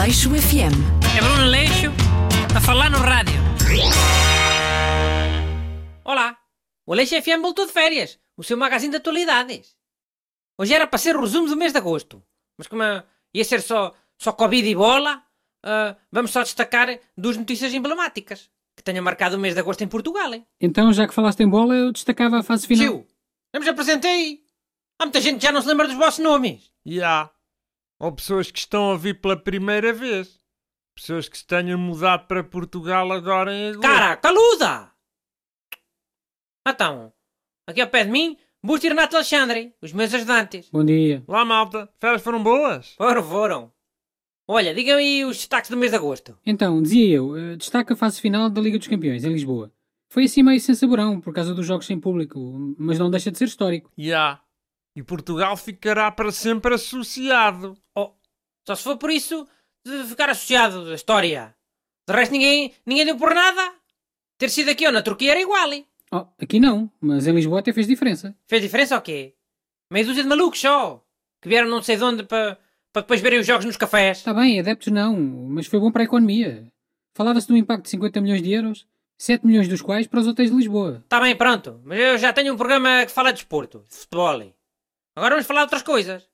Aleixo FM. É Bruno Leixo a falar no rádio. Olá, o Aleixo FM voltou de férias, o seu magazine de atualidades. Hoje era para ser o resumo do mês de agosto, mas como ia ser só, só Covid e bola, ah, vamos só destacar duas notícias emblemáticas que tenham marcado o mês de agosto em Portugal. Hein? Então, já que falaste em bola, eu destacava a fase final. Tio, eu me apresentei. Há muita gente que já não se lembra dos vossos nomes. E há. Ou pessoas que estão a vir pela primeira vez. Pessoas que se tenham mudado para Portugal agora em agosto. Caraca, caluda! Então, aqui ao pé de mim, Busto e Renato Alexandre, os meus ajudantes. Bom dia. Lá, malta. Férias foram boas? Foram, foram. Olha, digam aí os destaques do mês de agosto. Então, dizia eu, eh, destaca a fase final da Liga dos Campeões, em Lisboa. Foi assim meio sem saborão, por causa dos jogos sem público, mas não deixa de ser histórico. E há. E Portugal ficará para sempre associado. Oh, só se for por isso de ficar associado da história. De resto, ninguém, ninguém deu por nada. Ter sido aqui ou na Turquia era igual. hein? Oh, aqui não, mas em Lisboa até fez diferença. Fez diferença ou quê? Meia dúzia de malucos só. Que vieram não sei de onde para para depois verem os jogos nos cafés. Está bem, adeptos não, mas foi bom para a economia. Falava-se de um impacto de 50 milhões de euros, 7 milhões dos quais para os hotéis de Lisboa. Está bem, pronto. Mas eu já tenho um programa que fala de desporto, de futebol. Agora vamos falar de outras coisas.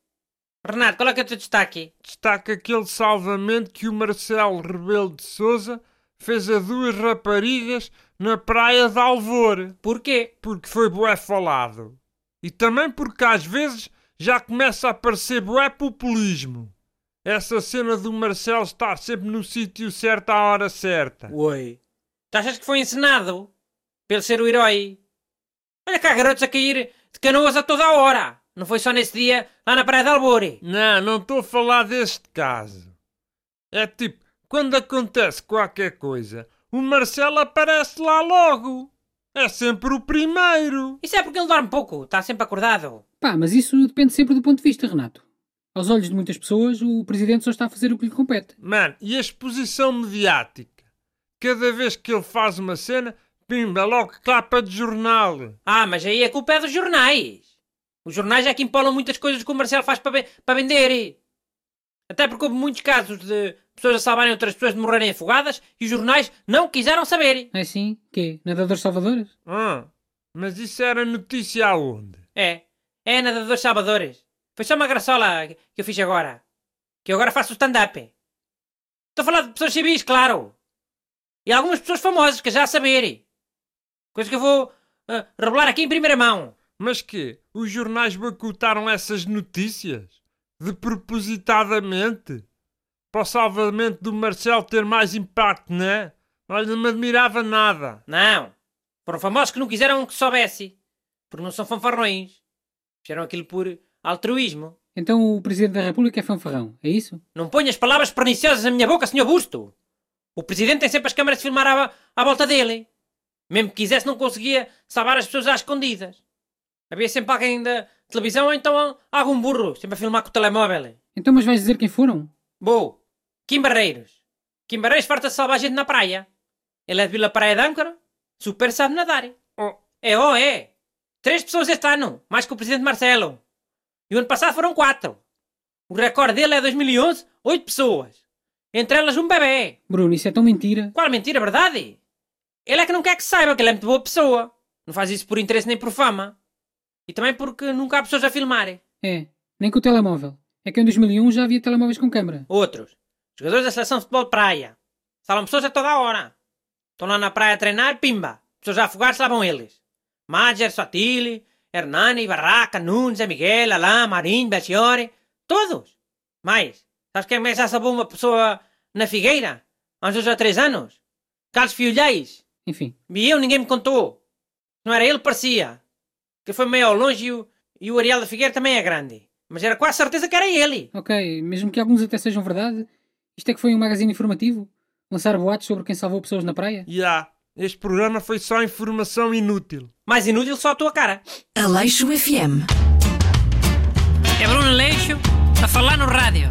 Renato, qual é que é o teu destaque? Destaca aquele salvamento que o Marcelo Rebelo de Souza fez a duas raparigas na praia de Alvor. Porquê? Porque foi bué falado. E também porque às vezes já começa a aparecer bué populismo. Essa cena do Marcelo estar sempre no sítio certo à hora certa. Oi. Tu achas que foi encenado? Pelo ser o herói? Olha cá, garotos a cair de canoas a toda a hora. Não foi só nesse dia lá na praia de Albore. Não, não estou a falar deste caso. É tipo, quando acontece qualquer coisa, o Marcelo aparece lá logo. É sempre o primeiro. Isso é porque ele dorme pouco, está sempre acordado. Pá, mas isso depende sempre do ponto de vista, Renato. Aos olhos de muitas pessoas, o presidente só está a fazer o que lhe compete. Mano, e a exposição mediática? Cada vez que ele faz uma cena, pimba, logo capa de jornal. Ah, mas aí a culpa é dos jornais. Os jornais é que empolam muitas coisas que o Marcelo faz para, para vender. Até porque houve muitos casos de pessoas a salvarem outras pessoas de morrerem afogadas e os jornais não quiseram saber. É assim? Quê? Nadadores salvadores? Ah, mas isso era notícia aonde? É, é nadadores salvadores. Foi só uma graçola que eu fiz agora. Que eu agora faço stand-up. Estou a falar de pessoas civis, claro. E algumas pessoas famosas que já a saber. Coisa que eu vou uh, revelar aqui em primeira mão. Mas que? Os jornais boicotaram essas notícias? De propositadamente? Para o salvamento do Marcelo ter mais impacto, não é? Olha, não me admirava nada. Não. Foram famosos que não quiseram que soubesse. Porque não são fanfarrões. Fizeram aquilo por altruísmo. Então o Presidente da República é fanfarrão, é isso? Não ponhas palavras perniciosas na minha boca, Sr. Busto. O Presidente tem sempre as câmaras de filmar à, à volta dele. Mesmo que quisesse, não conseguia salvar as pessoas às escondidas. Havia sempre alguém da televisão ou então algum burro, sempre a filmar com o telemóvel. Então, mas vais dizer quem foram? Vou. Kim Barreiros. Kim Barreiros farta de salvar a gente na praia. Ele é de Vila Praia de Âncora. Super sabe nadar. Oh, É, oh, é. Três pessoas este ano, mais que o Presidente Marcelo. E o ano passado foram quatro. O recorde dele é 2011, oito pessoas. Entre elas um bebê. Bruno, isso é tão mentira. Qual mentira, verdade? Ele é que não quer que se saiba que ele é muito boa pessoa. Não faz isso por interesse nem por fama. E também porque nunca há pessoas a filmarem. É, nem com o telemóvel. É que em 2001 já havia telemóveis com câmara. Outros. Jogadores da seleção de futebol de praia. Salvam pessoas a toda a hora. Estão lá na praia a treinar, pimba. Pessoas a afogar, salvam eles. Mager, Sotili, Hernani, Barraca, Nunes, Miguel, Alain, Marinho, Belchiore. Todos. Mais. Sabes quem mais já salvou uma pessoa na Figueira? Há uns dois ou três anos? Carlos Fiolhais. Enfim, E eu, ninguém me contou. Não era ele, parecia. Que foi meio ao longe e o, e o Ariel da Figueira também é grande. Mas era quase certeza que era ele. ok, mesmo que alguns até sejam verdade, isto é que foi um magazine informativo? Lançar boatos sobre quem salvou pessoas na praia? e há. Este programa foi só informação inútil. Mais inútil só a tua cara. Aleixo FM. É Bruno Leixo a falar no rádio.